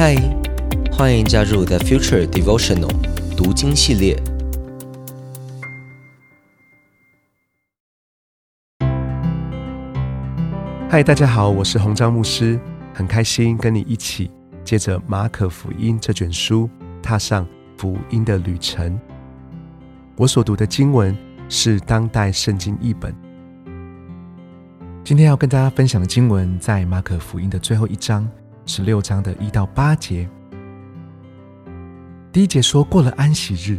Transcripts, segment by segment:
嗨，欢迎加入 The Future Devotional 读经系列。嗨，大家好，我是洪章牧师，很开心跟你一起借着马可福音这卷书，踏上福音的旅程。我所读的经文是当代圣经译本。今天要跟大家分享的经文在马可福音的最后一章。十六章的一到八节，第一节说过了安息日，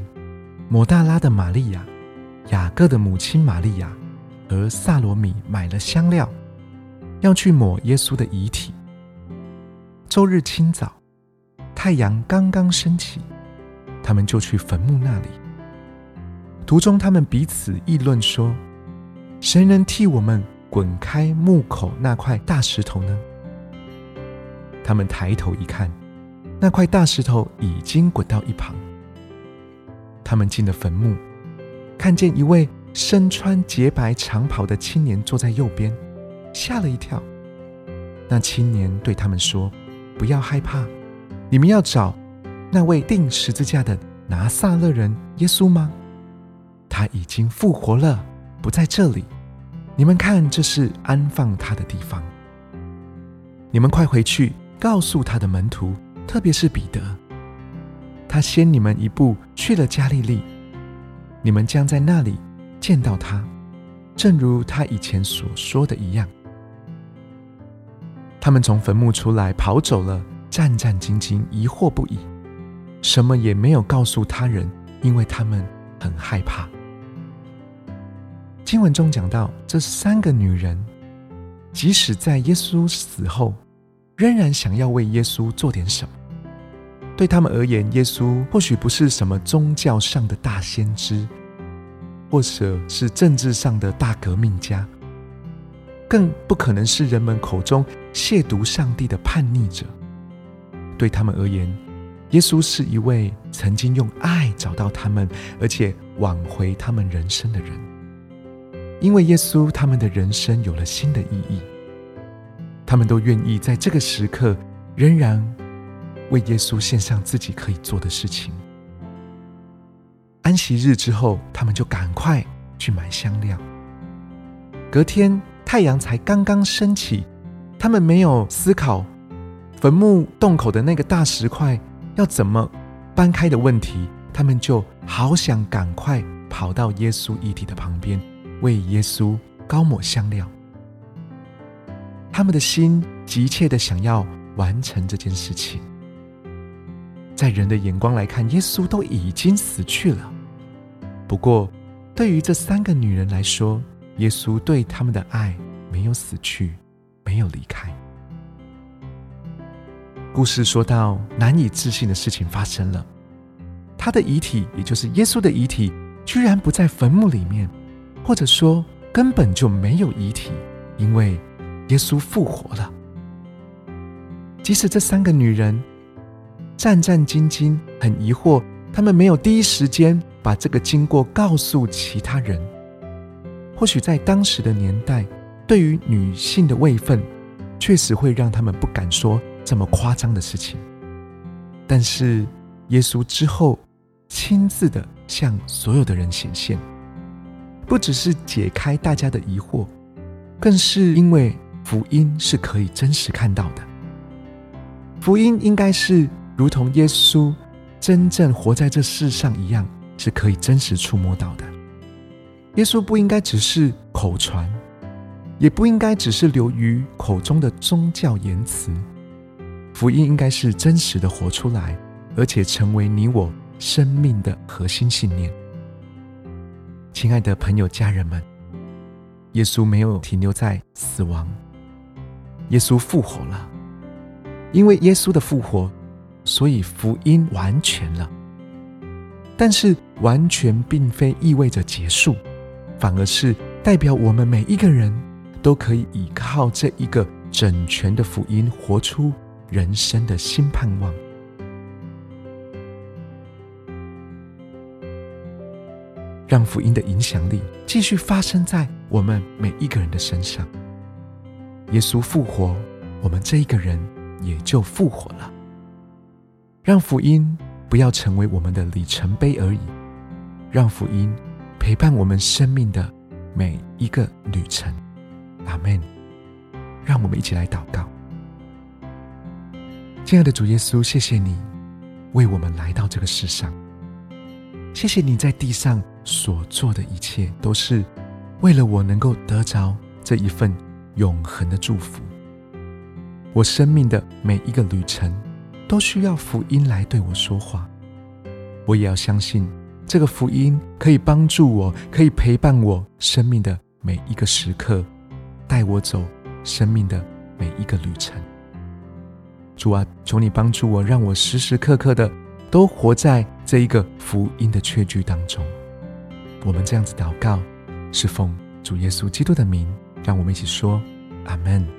抹大拉的玛利亚、雅各的母亲玛利亚和萨罗米买了香料，要去抹耶稣的遗体。周日清早，太阳刚刚升起，他们就去坟墓那里。途中，他们彼此议论说：“谁能替我们滚开墓口那块大石头呢？”他们抬头一看，那块大石头已经滚到一旁。他们进了坟墓，看见一位身穿洁白长袍的青年坐在右边，吓了一跳。那青年对他们说：“不要害怕，你们要找那位钉十字架的拿撒勒人耶稣吗？他已经复活了，不在这里。你们看，这是安放他的地方。你们快回去。”告诉他的门徒，特别是彼得，他先你们一步去了加利利，你们将在那里见到他，正如他以前所说的一样。他们从坟墓出来，跑走了，战战兢兢，疑惑不已，什么也没有告诉他人，因为他们很害怕。经文中讲到，这三个女人，即使在耶稣死后。仍然想要为耶稣做点什么。对他们而言，耶稣或许不是什么宗教上的大先知，或者是政治上的大革命家，更不可能是人们口中亵渎上帝的叛逆者。对他们而言，耶稣是一位曾经用爱找到他们，而且挽回他们人生的人。因为耶稣，他们的人生有了新的意义。他们都愿意在这个时刻，仍然为耶稣献上自己可以做的事情。安息日之后，他们就赶快去买香料。隔天太阳才刚刚升起，他们没有思考坟墓洞口的那个大石块要怎么搬开的问题，他们就好想赶快跑到耶稣遗体的旁边，为耶稣高抹香料。他们的心急切的想要完成这件事情，在人的眼光来看，耶稣都已经死去了。不过，对于这三个女人来说，耶稣对他们的爱没有死去，没有离开。故事说到难以置信的事情发生了，他的遗体，也就是耶稣的遗体，居然不在坟墓里面，或者说根本就没有遗体，因为。耶稣复活了。即使这三个女人战战兢兢、很疑惑，她们没有第一时间把这个经过告诉其他人。或许在当时的年代，对于女性的位分，确实会让他们不敢说这么夸张的事情。但是耶稣之后亲自的向所有的人显现，不只是解开大家的疑惑，更是因为。福音是可以真实看到的，福音应该是如同耶稣真正活在这世上一样，是可以真实触摸到的。耶稣不应该只是口传，也不应该只是流于口中的宗教言辞，福音应该是真实的活出来，而且成为你我生命的核心信念。亲爱的朋友、家人们，耶稣没有停留在死亡。耶稣复活了，因为耶稣的复活，所以福音完全了。但是，完全并非意味着结束，反而是代表我们每一个人都可以依靠这一个整全的福音，活出人生的新盼望，让福音的影响力继续发生在我们每一个人的身上。耶稣复活，我们这一个人也就复活了。让福音不要成为我们的里程碑而已，让福音陪伴我们生命的每一个旅程。阿门。让我们一起来祷告。亲爱的主耶稣，谢谢你为我们来到这个世上，谢谢你在地上所做的一切，都是为了我能够得着这一份永恒的祝福。我生命的每一个旅程，都需要福音来对我说话。我也要相信这个福音可以帮助我，可以陪伴我生命的每一个时刻，带我走生命的每一个旅程。主啊，求你帮助我，让我时时刻刻的都活在这一个福音的确据当中。我们这样子祷告，是奉主耶稣基督的名，让我们一起说：阿门。